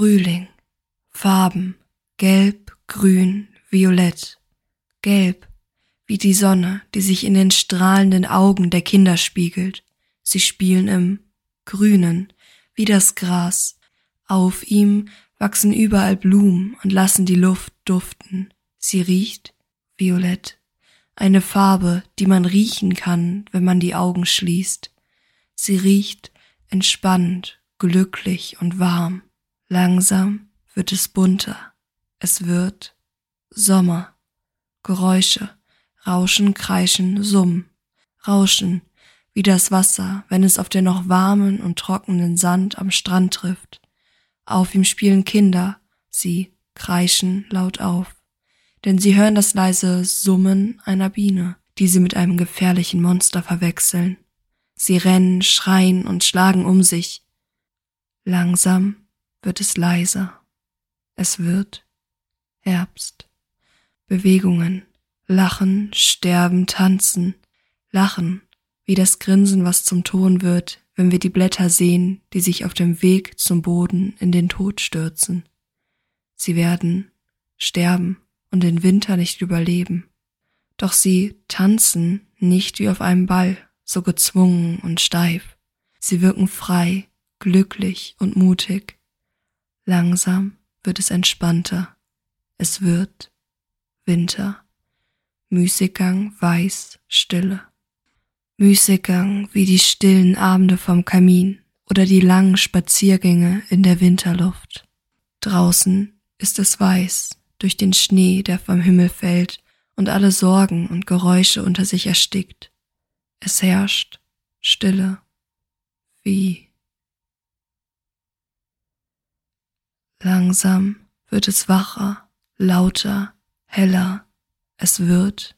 Frühling. Farben. Gelb, grün, violett. Gelb, wie die Sonne, die sich in den strahlenden Augen der Kinder spiegelt. Sie spielen im Grünen, wie das Gras. Auf ihm wachsen überall Blumen und lassen die Luft duften. Sie riecht violett. Eine Farbe, die man riechen kann, wenn man die Augen schließt. Sie riecht entspannt, glücklich und warm. Langsam wird es bunter. Es wird Sommer. Geräusche, Rauschen, Kreischen, Summen. Rauschen, wie das Wasser, wenn es auf den noch warmen und trockenen Sand am Strand trifft. Auf ihm spielen Kinder, sie kreischen laut auf, denn sie hören das leise Summen einer Biene, die sie mit einem gefährlichen Monster verwechseln. Sie rennen, schreien und schlagen um sich. Langsam wird es leiser. Es wird Herbst. Bewegungen, Lachen, Sterben, Tanzen, Lachen, wie das Grinsen, was zum Ton wird, wenn wir die Blätter sehen, die sich auf dem Weg zum Boden in den Tod stürzen. Sie werden sterben und den Winter nicht überleben. Doch sie tanzen nicht wie auf einem Ball, so gezwungen und steif. Sie wirken frei, glücklich und mutig. Langsam wird es entspannter. Es wird Winter. Müßiggang, weiß, Stille. Müßiggang wie die stillen Abende vom Kamin oder die langen Spaziergänge in der Winterluft. Draußen ist es weiß durch den Schnee, der vom Himmel fällt und alle Sorgen und Geräusche unter sich erstickt. Es herrscht Stille wie Langsam wird es wacher, lauter, heller, es wird